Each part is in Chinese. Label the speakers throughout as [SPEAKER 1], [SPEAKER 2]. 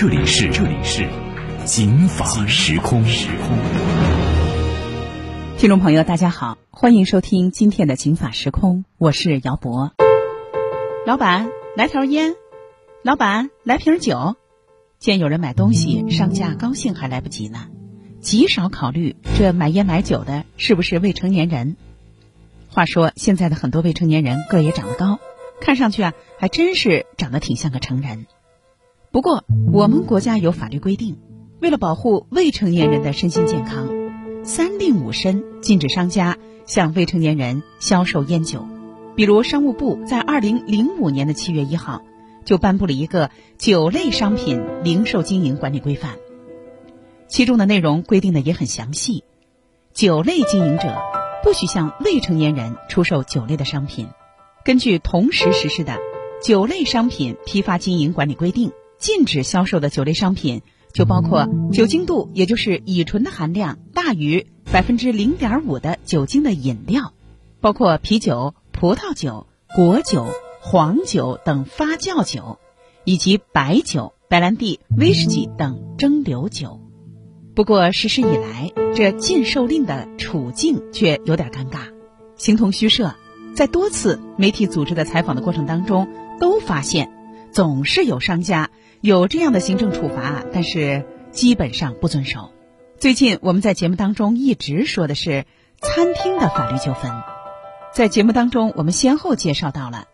[SPEAKER 1] 这里是这里是警法时空。时空。
[SPEAKER 2] 听众朋友，大家好，欢迎收听今天的警法时空，我是姚博。老板，来条烟。老板，来瓶酒。见有人买东西，商家高兴还来不及呢，极少考虑这买烟买酒的是不是未成年人。话说，现在的很多未成年人个也长得高，看上去啊，还真是长得挺像个成人。不过，我们国家有法律规定，为了保护未成年人的身心健康，三令五申禁止商家向未成年人销售烟酒。比如，商务部在二零零五年的七月一号就颁布了一个酒类商品零售经营管理规范，其中的内容规定的也很详细，酒类经营者不许向未成年人出售酒类的商品。根据同时实施的《酒类商品批发经营管理规定》。禁止销售的酒类商品就包括酒精度，也就是乙醇的含量大于百分之零点五的酒精的饮料，包括啤酒、葡萄酒、果酒、黄酒等发酵酒，以及白酒、白兰地、威士忌等蒸馏酒。不过实施以来，这禁售令的处境却有点尴尬，形同虚设。在多次媒体组织的采访的过程当中，都发现总是有商家。有这样的行政处罚，但是基本上不遵守。最近我们在节目当中一直说的是餐厅的法律纠纷，在节目当中我们先后介绍到了，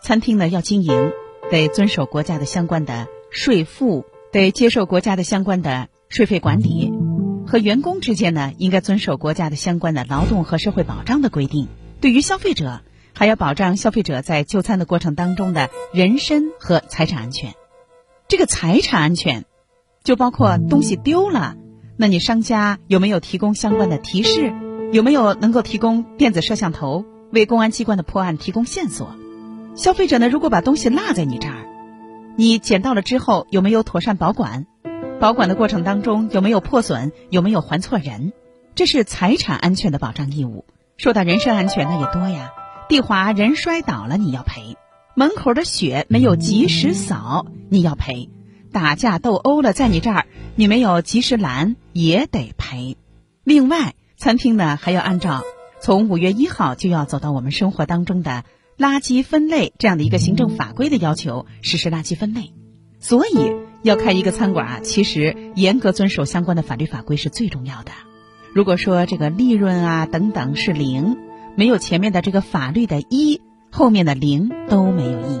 [SPEAKER 2] 餐厅呢要经营得遵守国家的相关的税负，得接受国家的相关的税费管理，和员工之间呢应该遵守国家的相关的劳动和社会保障的规定。对于消费者，还要保障消费者在就餐的过程当中的人身和财产安全。这个财产安全，就包括东西丢了，那你商家有没有提供相关的提示？有没有能够提供电子摄像头，为公安机关的破案提供线索？消费者呢，如果把东西落在你这儿，你捡到了之后有没有妥善保管？保管的过程当中有没有破损？有没有还错人？这是财产安全的保障义务。说到人身安全，那也多呀。地滑人摔倒了，你要赔。门口的雪没有及时扫，你要赔；打架斗殴了，在你这儿你没有及时拦，也得赔。另外，餐厅呢还要按照从五月一号就要走到我们生活当中的垃圾分类这样的一个行政法规的要求实施垃圾分类。所以，要开一个餐馆啊，其实严格遵守相关的法律法规是最重要的。如果说这个利润啊等等是零，没有前面的这个法律的一。后面的零都没有意义。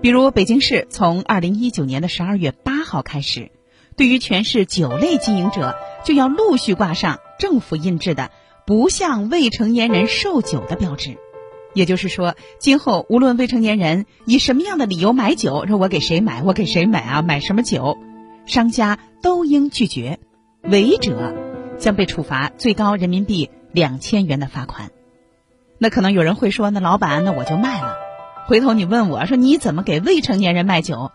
[SPEAKER 2] 比如北京市从二零一九年的十二月八号开始，对于全市酒类经营者，就要陆续挂上政府印制的“不向未成年人售酒”的标志。也就是说，今后无论未成年人以什么样的理由买酒，说我给谁买，我给谁买啊，买什么酒，商家都应拒绝，违者将被处罚最高人民币两千元的罚款。那可能有人会说，那老板，那我就卖了。回头你问我说，你怎么给未成年人卖酒？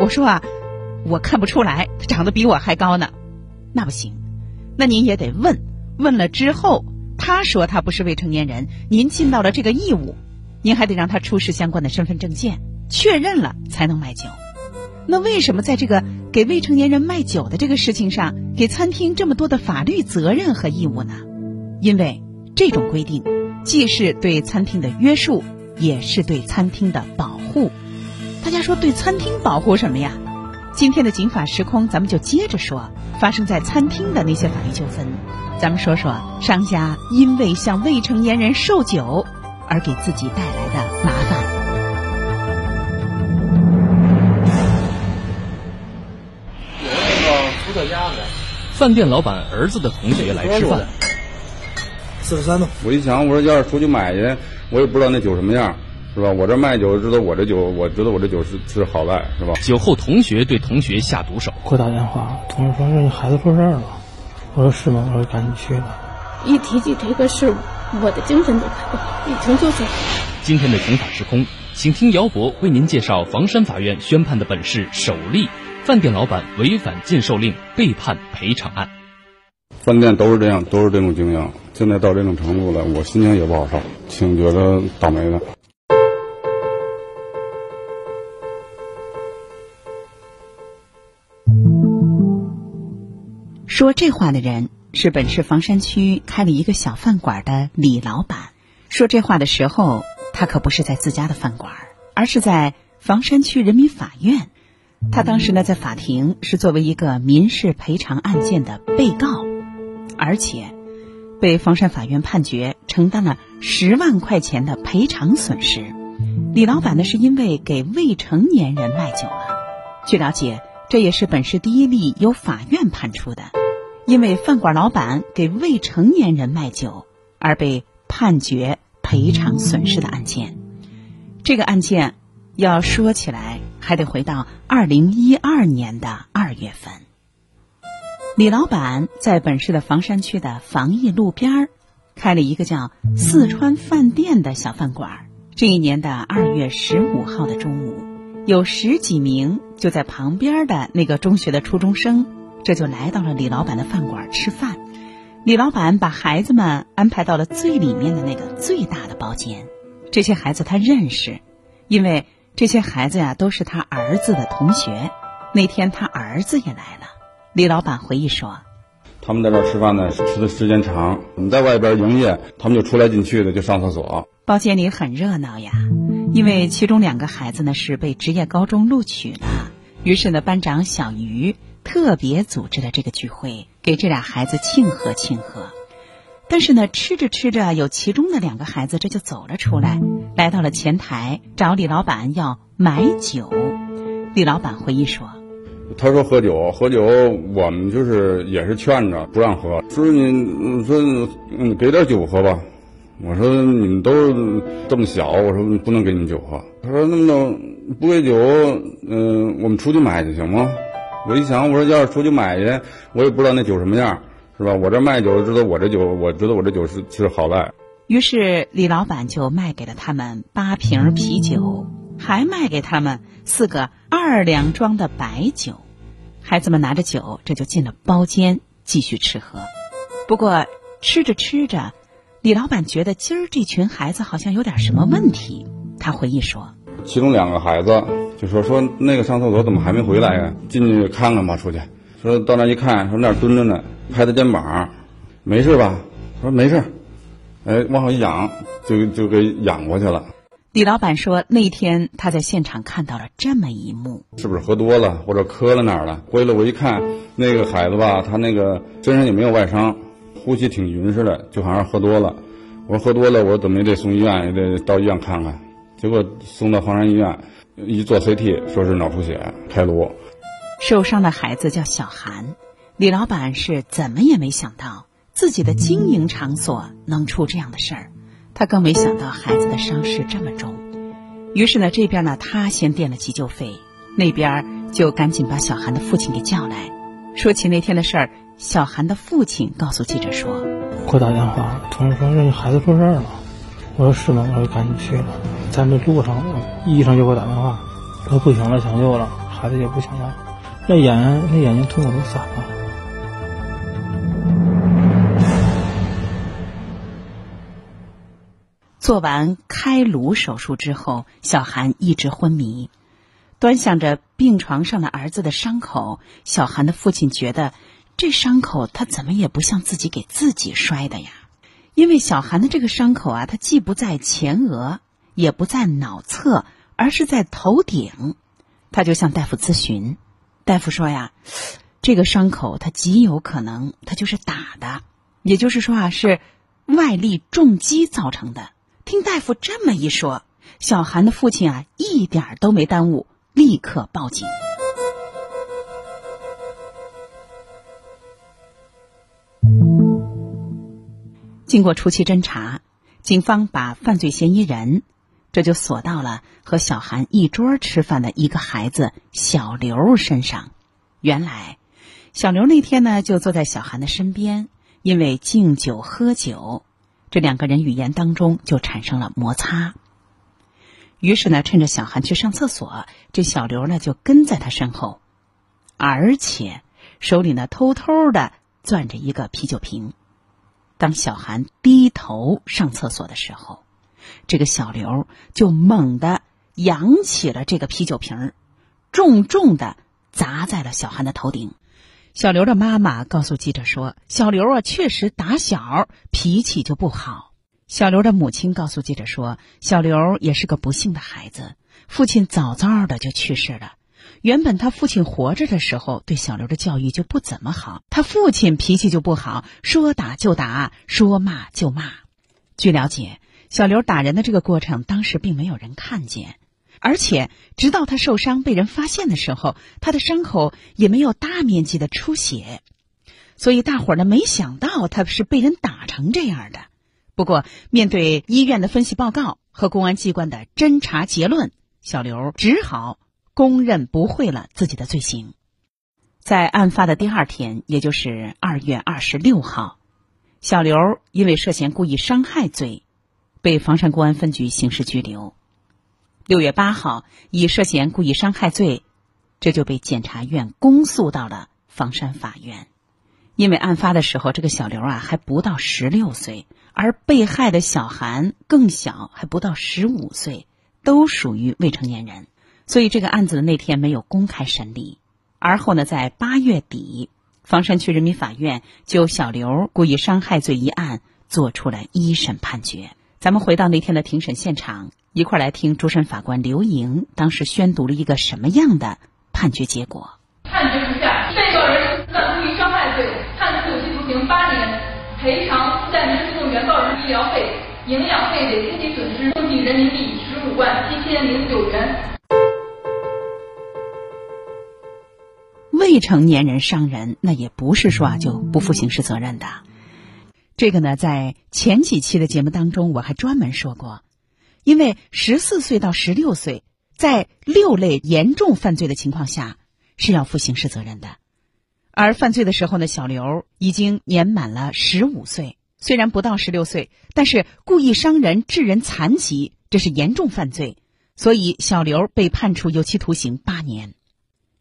[SPEAKER 2] 我说啊，我看不出来，他长得比我还高呢。那不行，那您也得问问了之后，他说他不是未成年人，您尽到了这个义务，您还得让他出示相关的身份证件，确认了才能卖酒。那为什么在这个给未成年人卖酒的这个事情上，给餐厅这么多的法律责任和义务呢？因为这种规定。既是对餐厅的约束，也是对餐厅的保护。大家说对餐厅保护什么呀？今天的警法时空，咱们就接着说发生在餐厅的那些法律纠纷。咱们说说商家因为向未成年人售酒而给自己带来的麻烦。
[SPEAKER 3] 有那个伏特加的，
[SPEAKER 4] 饭店老板儿子的同学来吃饭。
[SPEAKER 3] 四十三度，
[SPEAKER 5] 我一想，我说要是出去买去，我也不知道那酒什么样，是吧？我这卖酒，知道我这酒，我知道我这酒是是好赖，是吧？
[SPEAKER 4] 酒后同学对同学下毒手，
[SPEAKER 6] 给我打电话，同学说你孩子出事了，我说是吗？我说赶紧去了。
[SPEAKER 7] 一提起这个事，我的精神都快不好，一听就是。
[SPEAKER 4] 今天的刑法时空，请听姚博为您介绍房山法院宣判的本市首例饭店老板违反禁售令被判赔偿案。
[SPEAKER 5] 饭店都是这样，都是这种经营。现在到这种程度了，我心情也不好受，挺觉得倒霉的。
[SPEAKER 2] 说这话的人是本市房山区开了一个小饭馆的李老板。说这话的时候，他可不是在自家的饭馆，而是在房山区人民法院。他当时呢，在法庭是作为一个民事赔偿案件的被告，而且被房山法院判决承担了十万块钱的赔偿损失。李老板呢，是因为给未成年人卖酒了。据了解，这也是本市第一例由法院判处的，因为饭馆老板给未成年人卖酒而被判决赔偿损失的案件。这个案件要说起来。还得回到二零一二年的二月份，李老板在本市的房山区的防疫路边儿开了一个叫“四川饭店”的小饭馆。这一年的二月十五号的中午，有十几名就在旁边的那个中学的初中生，这就来到了李老板的饭馆吃饭。李老板把孩子们安排到了最里面的那个最大的包间，这些孩子他认识，因为。这些孩子呀，都是他儿子的同学。那天他儿子也来了。李老板回忆说：“
[SPEAKER 5] 他们在这吃饭呢，吃的时间长。我们在外边营业，他们就出来进去的，就上厕所。
[SPEAKER 2] 包间里很热闹呀，因为其中两个孩子呢是被职业高中录取了。于是呢，班长小鱼特别组织了这个聚会，给这俩孩子庆贺庆贺。”但是呢，吃着吃着，有其中的两个孩子这就走了出来，来到了前台找李老板要买酒。李老板回忆说：“
[SPEAKER 5] 他说喝酒，喝酒，我们就是也是劝着不让喝，说你说你给点酒喝吧。我说你们都这么小，我说不能给你们酒喝。他说那么不给酒，嗯，我们出去买去行吗？我一想，我说要是出去买去，我也不知道那酒什么样。”是吧？我这卖酒，知道我这酒，我知道我这酒是是好赖。
[SPEAKER 2] 于是李老板就卖给了他们八瓶啤酒，还卖给他们四个二两装的白酒。孩子们拿着酒，这就进了包间继续吃喝。不过吃着吃着，李老板觉得今儿这群孩子好像有点什么问题。他回忆说：“
[SPEAKER 5] 其中两个孩子就说说那个上厕所怎么还没回来呀？进去看看吧，出去。说到那一看，说那蹲着呢。”拍他肩膀，没事吧？说没事，哎，往后一仰，就就给仰过去了。
[SPEAKER 2] 李老板说，那天他在现场看到了这么一幕：
[SPEAKER 5] 是不是喝多了，或者磕了哪儿了？回来我一看，那个孩子吧，他那个身上也没有外伤，呼吸挺匀实的，就好像喝多了。我说喝多了，我说怎么也得送医院，也得到医院看看。结果送到黄山医院，一做 CT，说是脑出血，开颅。
[SPEAKER 2] 受伤的孩子叫小韩。李老板是怎么也没想到自己的经营场所能出这样的事儿，他更没想到孩子的伤势这么重。于是呢，这边呢他先垫了急救费，那边就赶紧把小韩的父亲给叫来。说起那天的事儿，小韩的父亲告诉记者说：“
[SPEAKER 6] 给我打电话，同事说这孩子出事了。”我说：“是吗？”我说：“赶紧去了。”在那路上，医生就给我打电话，说不行了，抢救了，孩子也不行了，那眼那眼睛瞳孔都散了。
[SPEAKER 2] 做完开颅手术之后，小韩一直昏迷，端详着病床上的儿子的伤口。小韩的父亲觉得，这伤口他怎么也不像自己给自己摔的呀？因为小韩的这个伤口啊，它既不在前额，也不在脑侧，而是在头顶。他就向大夫咨询，大夫说呀，这个伤口它极有可能它就是打的，也就是说啊，是外力重击造成的。听大夫这么一说，小韩的父亲啊，一点都没耽误，立刻报警。经过初期侦查，警方把犯罪嫌疑人这就锁到了和小韩一桌吃饭的一个孩子小刘身上。原来，小刘那天呢就坐在小韩的身边，因为敬酒喝酒，这两个人语言当中就产生了摩擦。于是呢，趁着小韩去上厕所，这小刘呢就跟在他身后，而且手里呢偷偷的攥着一个啤酒瓶。当小韩低头上厕所的时候，这个小刘就猛地扬起了这个啤酒瓶，重重的砸在了小韩的头顶。小刘的妈妈告诉记者说：“小刘啊，确实打小脾气就不好。”小刘的母亲告诉记者说：“小刘也是个不幸的孩子，父亲早早的就去世了。原本他父亲活着的时候，对小刘的教育就不怎么好。他父亲脾气就不好，说打就打，说骂就骂。据了解。”小刘打人的这个过程，当时并没有人看见，而且直到他受伤被人发现的时候，他的伤口也没有大面积的出血，所以大伙儿呢没想到他是被人打成这样的。不过，面对医院的分析报告和公安机关的侦查结论，小刘只好供认不讳了自己的罪行。在案发的第二天，也就是二月二十六号，小刘因为涉嫌故意伤害罪。被房山公安分局刑事拘留。六月八号，以涉嫌故意伤害罪，这就被检察院公诉到了房山法院。因为案发的时候，这个小刘啊还不到十六岁，而被害的小韩更小，还不到十五岁，都属于未成年人，所以这个案子的那天没有公开审理。而后呢，在八月底，房山区人民法院就小刘故意伤害罪一案作出了一审判决。咱们回到那天的庭审现场，一块来听主审法官刘莹当时宣读了一个什么样的判决结果。
[SPEAKER 8] 判决如下：被告人犯故意伤害罪，判处有期徒刑八年，赔偿附带民事诉讼原告人医疗费、营养费等经济损失共计人民币十五万七千零九元。
[SPEAKER 2] 未成年人伤人，那也不是说啊就不负刑事责任的。这个呢，在前几期的节目当中，我还专门说过，因为十四岁到十六岁，在六类严重犯罪的情况下是要负刑事责任的，而犯罪的时候呢，小刘已经年满了十五岁，虽然不到十六岁，但是故意伤人、致人残疾，这是严重犯罪，所以小刘被判处有期徒刑八年，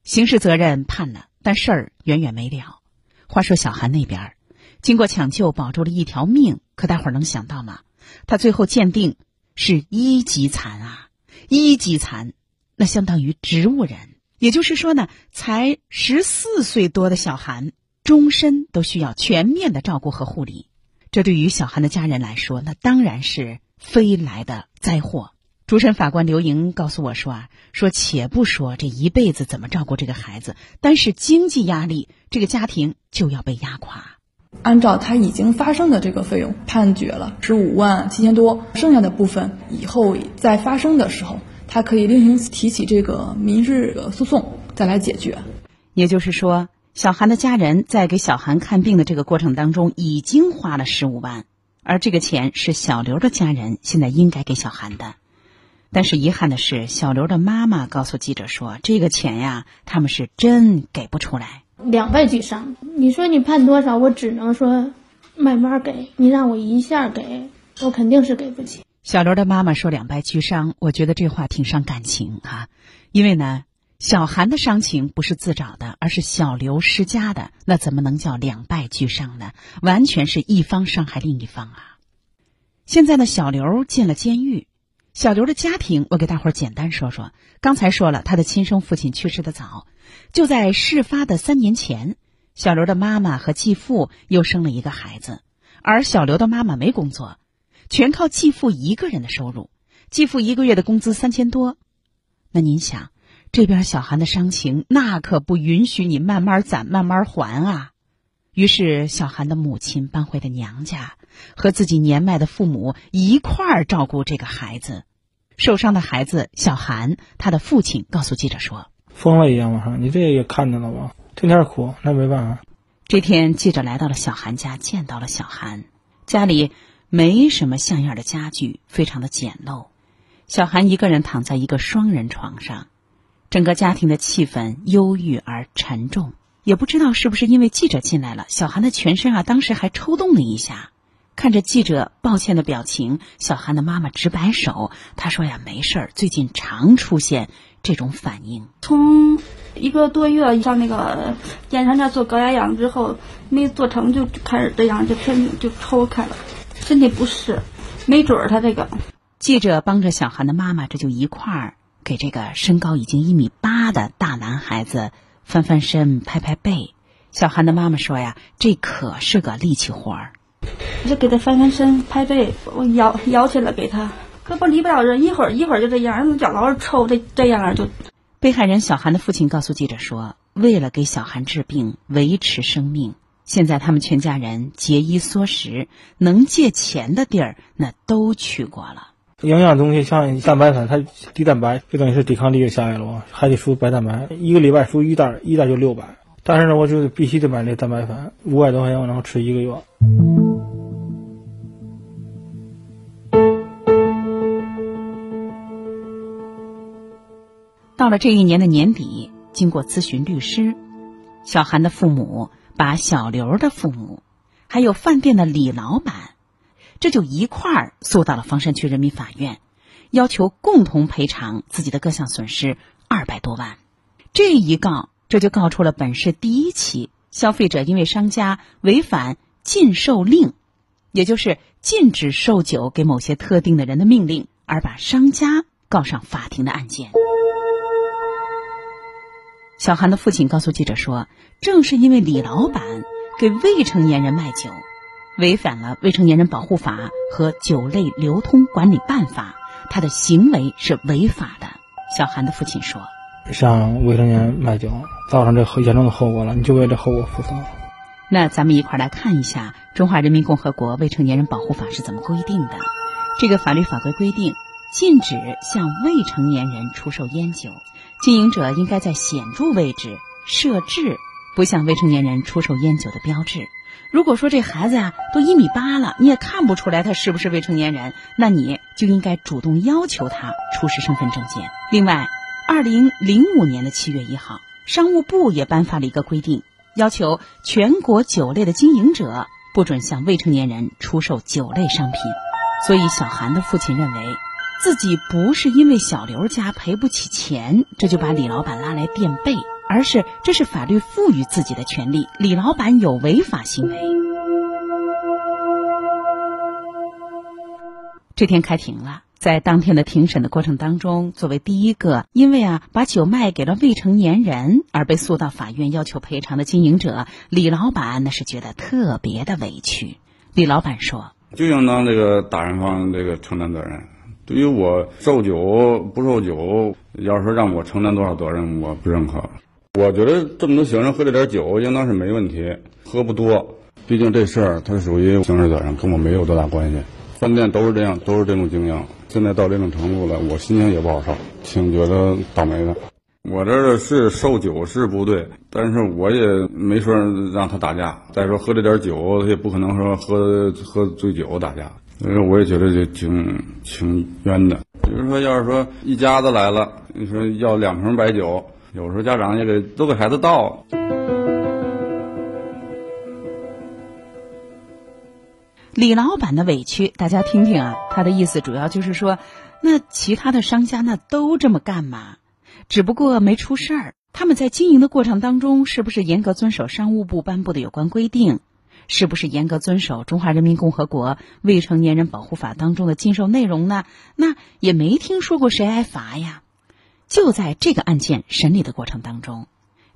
[SPEAKER 2] 刑事责任判了，但事儿远远没了。话说小韩那边。经过抢救，保住了一条命。可大伙儿能想到吗？他最后鉴定是一级残啊！一级残，那相当于植物人。也就是说呢，才十四岁多的小韩，终身都需要全面的照顾和护理。这对于小韩的家人来说，那当然是飞来的灾祸。主审法官刘莹告诉我说啊，说且不说这一辈子怎么照顾这个孩子，单是经济压力，这个家庭就要被压垮。
[SPEAKER 9] 按照他已经发生的这个费用，判决了十五万七千多，剩下的部分以后再发生的时候，他可以另行提起这个民事诉讼再来解决。
[SPEAKER 2] 也就是说，小韩的家人在给小韩看病的这个过程当中，已经花了十五万，而这个钱是小刘的家人现在应该给小韩的。但是遗憾的是，小刘的妈妈告诉记者说，这个钱呀，他们是真给不出来。
[SPEAKER 7] 两败俱伤，你说你判多少？我只能说慢慢给你，让我一下给我肯定是给不起。
[SPEAKER 2] 小刘的妈妈说两败俱伤，我觉得这话挺伤感情啊。因为呢，小韩的伤情不是自找的，而是小刘施加的，那怎么能叫两败俱伤呢？完全是一方伤害另一方啊。现在呢，小刘进了监狱。小刘的家庭，我给大伙儿简单说说。刚才说了，他的亲生父亲去世的早，就在事发的三年前，小刘的妈妈和继父又生了一个孩子，而小刘的妈妈没工作，全靠继父一个人的收入。继父一个月的工资三千多，那您想，这边小韩的伤情，那可不允许你慢慢攒、慢慢还啊。于是，小韩的母亲搬回了娘家，和自己年迈的父母一块儿照顾这个孩子。受伤的孩子小韩，他的父亲告诉记者说：“
[SPEAKER 6] 疯了一样嘛，你这也看见了吧？天天哭，那没办法。”
[SPEAKER 2] 这天，记者来到了小韩家，见到了小韩。家里没什么像样的家具，非常的简陋。小韩一个人躺在一个双人床上，整个家庭的气氛忧郁而沉重。也不知道是不是因为记者进来了，小韩的全身啊，当时还抽动了一下。看着记者抱歉的表情，小韩的妈妈直摆手。她说呀：“没事儿，最近常出现这种反应。
[SPEAKER 10] 从一个多月上那个检查那做高压氧之后，没做成就开始这样，就身就抽开了，身体不适，没准儿他这个。”
[SPEAKER 2] 记者帮着小韩的妈妈，这就一块儿给这个身高已经一米八的大男孩子翻翻身、拍拍背。小韩的妈妈说呀：“这可是个力气活儿。”
[SPEAKER 10] 我就给他翻翻身、拍背，我摇摇起来给他，胳膊离不了人，一会儿一会儿就这样，脚老是抽，这这样就。
[SPEAKER 2] 被害人小韩的父亲告诉记者说：“为了给小韩治病、维持生命，现在他们全家人节衣缩食，能借钱的地儿那都去过了。
[SPEAKER 6] 营养东西像蛋白粉，它低蛋白，就等于是抵抗力就下来了嘛，还得输白蛋白，一个礼拜输一袋，一袋就六百。但是呢，我就必须得买那蛋白粉，五百多块钱我能吃一个月。”
[SPEAKER 2] 到了这一年的年底，经过咨询律师，小韩的父母把小刘的父母，还有饭店的李老板，这就一块儿诉到了房山区人民法院，要求共同赔偿自己的各项损失二百多万。这一告，这就告出了本市第一起消费者因为商家违反禁售令，也就是禁止售酒给某些特定的人的命令，而把商家告上法庭的案件。小韩的父亲告诉记者说：“正是因为李老板给未成年人卖酒，违反了《未成年人保护法》和《酒类流通管理办法》，他的行为是违法的。”小韩的父亲说：“
[SPEAKER 6] 向未成年人卖酒，造成这严重的后果了，你就为这后果负责。”
[SPEAKER 2] 那咱们一块来看一下《中华人民共和国未成年人保护法》是怎么规定的。这个法律法规规定，禁止向未成年人出售烟酒。经营者应该在显著位置设置不向未成年人出售烟酒的标志。如果说这孩子呀都一米八了，你也看不出来他是不是未成年人，那你就应该主动要求他出示身份证件。另外，二零零五年的七月一号，商务部也颁发了一个规定，要求全国酒类的经营者不准向未成年人出售酒类商品。所以，小韩的父亲认为。自己不是因为小刘家赔不起钱，这就把李老板拉来垫背，而是这是法律赋予自己的权利，李老板有违法行为。这天开庭了，在当天的庭审的过程当中，作为第一个因为啊把酒卖给了未成年人而被诉到法院要求赔偿的经营者，李老板那是觉得特别的委屈。李老板说：“
[SPEAKER 5] 就应当这个打人方这个承担责任。”对于我售酒不售酒，要是说让我承担多少责任，我不认可。我觉得这么多行人喝这点酒，应当是没问题，喝不多。毕竟这事儿它属于刑事责任，跟我没有多大关系。饭店都是这样，都是这种经营。现在到这种程度了，我心情也不好受，挺觉得倒霉的。我这是售酒是不对，但是我也没说让他打架。再说喝这点酒，他也不可能说喝喝醉酒打架。所以我也觉得这挺挺冤的。比如说，要是说一家子来了，你说要两瓶白酒，有时候家长也给都给孩子倒。
[SPEAKER 2] 李老板的委屈，大家听听啊，他的意思主要就是说，那其他的商家那都这么干嘛？只不过没出事儿。他们在经营的过程当中，是不是严格遵守商务部颁布的有关规定？是不是严格遵守《中华人民共和国未成年人保护法》当中的禁售内容呢？那也没听说过谁挨罚呀。就在这个案件审理的过程当中，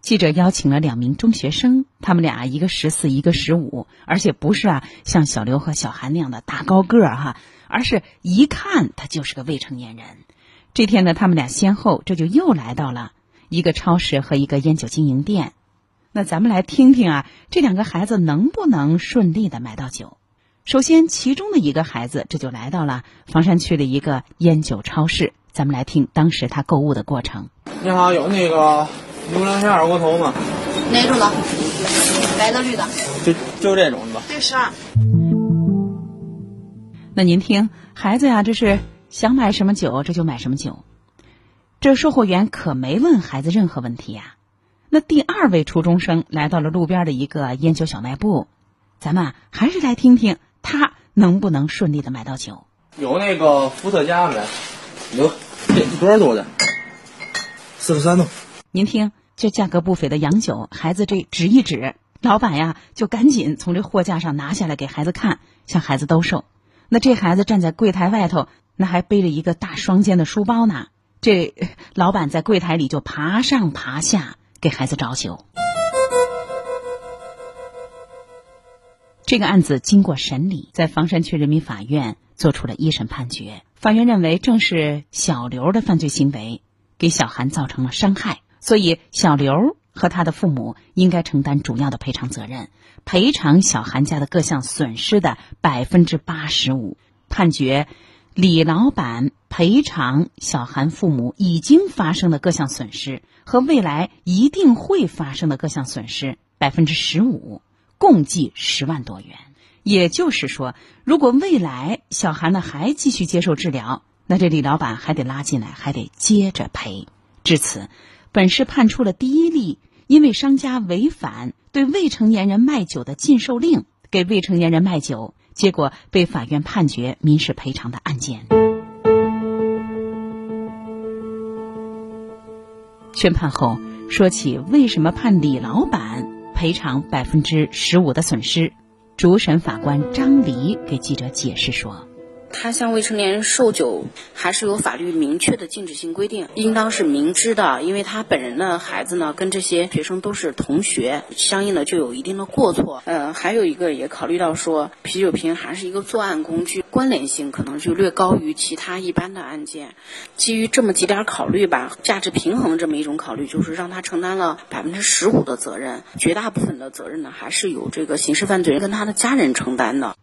[SPEAKER 2] 记者邀请了两名中学生，他们俩一个十四，一个十五，而且不是啊像小刘和小韩那样的大高个儿哈，而是一看他就是个未成年人。这天呢，他们俩先后这就又来到了一个超市和一个烟酒经营店。那咱们来听听啊，这两个孩子能不能顺利的买到酒？首先，其中的一个孩子这就来到了房山区的一个烟酒超市，咱们来听当时他购物的过程。
[SPEAKER 3] 你好，有那个牛栏山二锅头吗？
[SPEAKER 11] 哪种的？白的、绿的？
[SPEAKER 3] 就就这种的吧。
[SPEAKER 11] 这十二。
[SPEAKER 2] 那您听，孩子呀，这是想买什么酒这就买什么酒。这售货员可没问孩子任何问题呀。那第二位初中生来到了路边的一个烟酒小卖部，咱们还是来听听他能不能顺利的买到酒。
[SPEAKER 3] 有那个伏特加没？有，这多少度的？四十三度。
[SPEAKER 2] 您听，这价格不菲的洋酒，孩子这指一指，老板呀就赶紧从这货架上拿下来给孩子看，向孩子兜售。那这孩子站在柜台外头，那还背着一个大双肩的书包呢。这老板在柜台里就爬上爬下。给孩子找酒。这个案子经过审理，在房山区人民法院作出了一审判决。法院认为，正是小刘的犯罪行为给小韩造成了伤害，所以小刘和他的父母应该承担主要的赔偿责任，赔偿小韩家的各项损失的百分之八十五。判决。李老板赔偿小韩父母已经发生的各项损失和未来一定会发生的各项损失百分之十五，共计十万多元。也就是说，如果未来小韩呢还继续接受治疗，那这李老板还得拉进来，还得接着赔。至此，本市判处了第一例因为商家违反对未成年人卖酒的禁售令，给未成年人卖酒。结果被法院判决民事赔偿的案件。宣判后，说起为什么判李老板赔偿百分之十五的损失，主审法官张黎给记者解释说。
[SPEAKER 12] 他向未成年人售酒，还是有法律明确的禁止性规定，应当是明知的。因为他本人的孩子呢，跟这些学生都是同学，相应的就有一定的过错。呃，还有一个也考虑到说，啤酒瓶还是一个作案工具，关联性可能就略高于其他一般的案件。基于这么几点考虑吧，价值平衡这么一种考虑，就是让他承担了百分之十五的责任，绝大部分的责任呢，还是由这个刑事犯罪人跟他的家人承担的。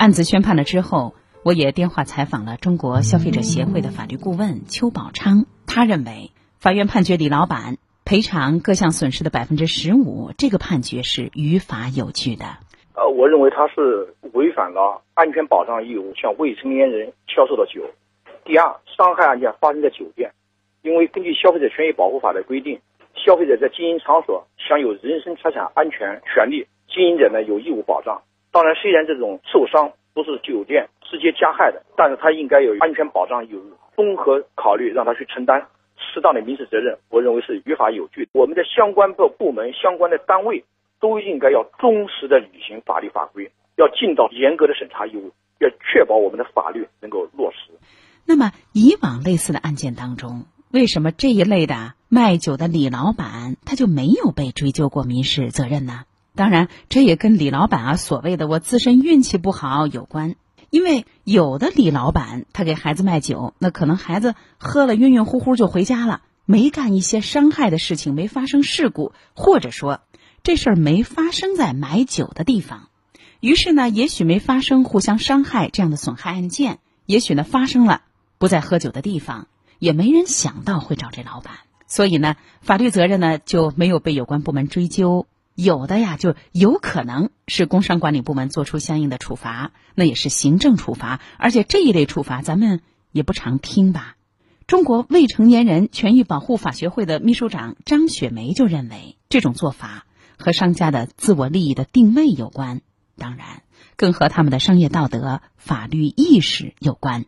[SPEAKER 2] 案子宣判了之后，我也电话采访了中国消费者协会的法律顾问邱宝昌。他认为，法院判决李老板赔偿各项损失的百分之十五，这个判决是于法有据的。
[SPEAKER 13] 呃，我认为他是违反了安全保障义务，向未成年人销售的酒。第二，伤害案件发生在酒店，因为根据《消费者权益保护法》的规定，消费者在经营场所享有人身财产安全权利，经营者呢有义务保障。当然，虽然这种受伤不是酒店直接加害的，但是他应该有安全保障义务，综合考虑让他去承担适当的民事责任，我认为是于法有据。我们的相关部部门、相关的单位都应该要忠实的履行法律法规，要尽到严格的审查义务，要确保我们的法律能够落实。
[SPEAKER 2] 那么，以往类似的案件当中，为什么这一类的卖酒的李老板他就没有被追究过民事责任呢？当然，这也跟李老板啊所谓的我自身运气不好有关。因为有的李老板他给孩子卖酒，那可能孩子喝了晕晕乎乎就回家了，没干一些伤害的事情，没发生事故，或者说这事儿没发生在买酒的地方。于是呢，也许没发生互相伤害这样的损害案件，也许呢发生了不在喝酒的地方，也没人想到会找这老板，所以呢，法律责任呢就没有被有关部门追究。有的呀，就有可能是工商管理部门做出相应的处罚，那也是行政处罚，而且这一类处罚咱们也不常听吧。中国未成年人权益保护法学会的秘书长张雪梅就认为，这种做法和商家的自我利益的定位有关，当然更和他们的商业道德、法律意识有关。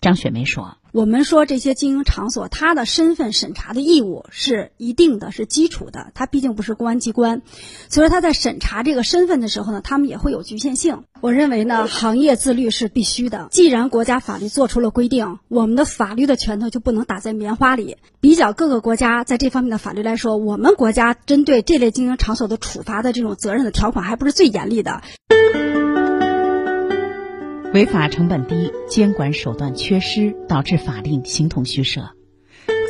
[SPEAKER 2] 张雪梅说。
[SPEAKER 14] 我们说这些经营场所，它的身份审查的义务是一定的，是基础的。它毕竟不是公安机关，所以说他在审查这个身份的时候呢，他们也会有局限性。我认为呢，行业自律是必须的。既然国家法律做出了规定，我们的法律的拳头就不能打在棉花里。比较各个国家在这方面的法律来说，我们国家针对这类经营场所的处罚的这种责任的条款还不是最严厉的。
[SPEAKER 2] 违法成本低，监管手段缺失，导致法令形同虚设。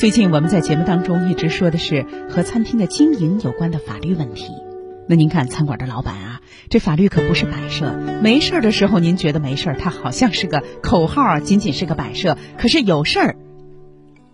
[SPEAKER 2] 最近我们在节目当中一直说的是和餐厅的经营有关的法律问题。那您看餐馆的老板啊，这法律可不是摆设。没事的时候您觉得没事，它好像是个口号，仅仅是个摆设。可是有事儿，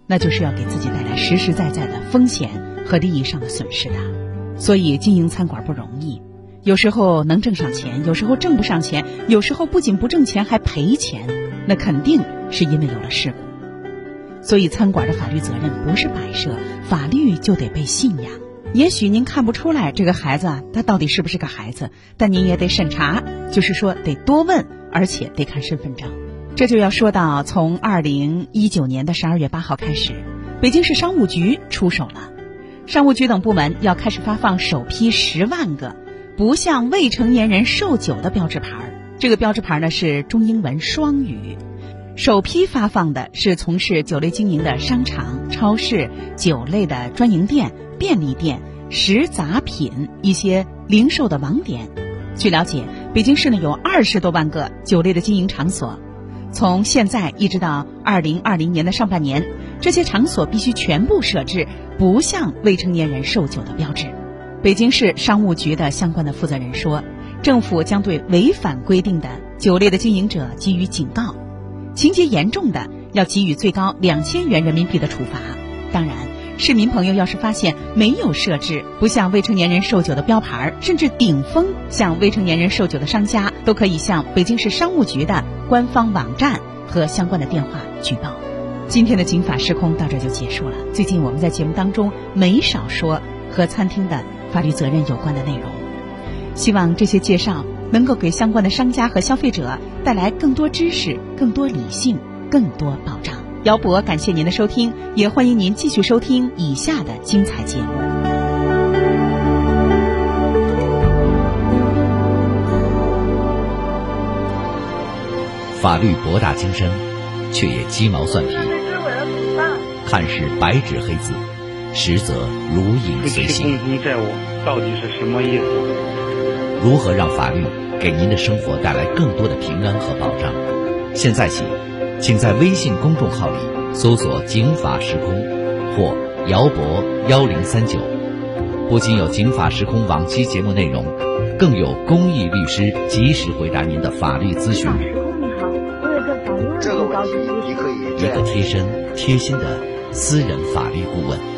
[SPEAKER 2] 那就是要给自己带来实实在在的风险和利益上的损失的。所以经营餐馆不容易。有时候能挣上钱，有时候挣不上钱，有时候不仅不挣钱还赔钱，那肯定是因为有了事故。所以，餐馆的法律责任不是摆设，法律就得被信仰。也许您看不出来这个孩子他到底是不是个孩子，但您也得审查，就是说得多问，而且得看身份证。这就要说到从二零一九年的十二月八号开始，北京市商务局出手了，商务局等部门要开始发放首批十万个不向未成年人售酒的标志牌。这个标志牌呢是中英文双语。首批发放的是从事酒类经营的商场、超市、酒类的专营店、便利店、食杂品一些零售的网点。据了解，北京市呢有二十多万个酒类的经营场所。从现在一直到二零二零年的上半年，这些场所必须全部设置不向未成年人售酒的标志。北京市商务局的相关的负责人说，政府将对违反规定的酒类的经营者给予警告。情节严重的，要给予最高两千元人民币的处罚。当然，市民朋友要是发现没有设置不向未成年人售酒的标牌，甚至顶风向未成年人售酒的商家，都可以向北京市商务局的官方网站和相关的电话举报。今天的《警法时空》到这就结束了。最近我们在节目当中没少说和餐厅的法律责任有关的内容，希望这些介绍。能够给相关的商家和消费者带来更多知识、更多理性、更多保障。姚博，感谢您的收听，也欢迎您继续收听以下的精彩节目。
[SPEAKER 1] 法律博大精深，却也鸡毛蒜皮，看似白纸黑字，实则如影随形。
[SPEAKER 6] 共同债务到底是什么意思？
[SPEAKER 1] 如何让法律给您的生活带来更多的平安和保障？现在起，请在微信公众号里搜索“警法时空”或“姚博幺零三九”，不仅有“警法时空”往期节目内容，更有公益律师及时回答您的法律咨询。
[SPEAKER 15] 时空你好，我有个法律问题，高级咨询。
[SPEAKER 1] 一个贴身、贴心的私人法律顾问。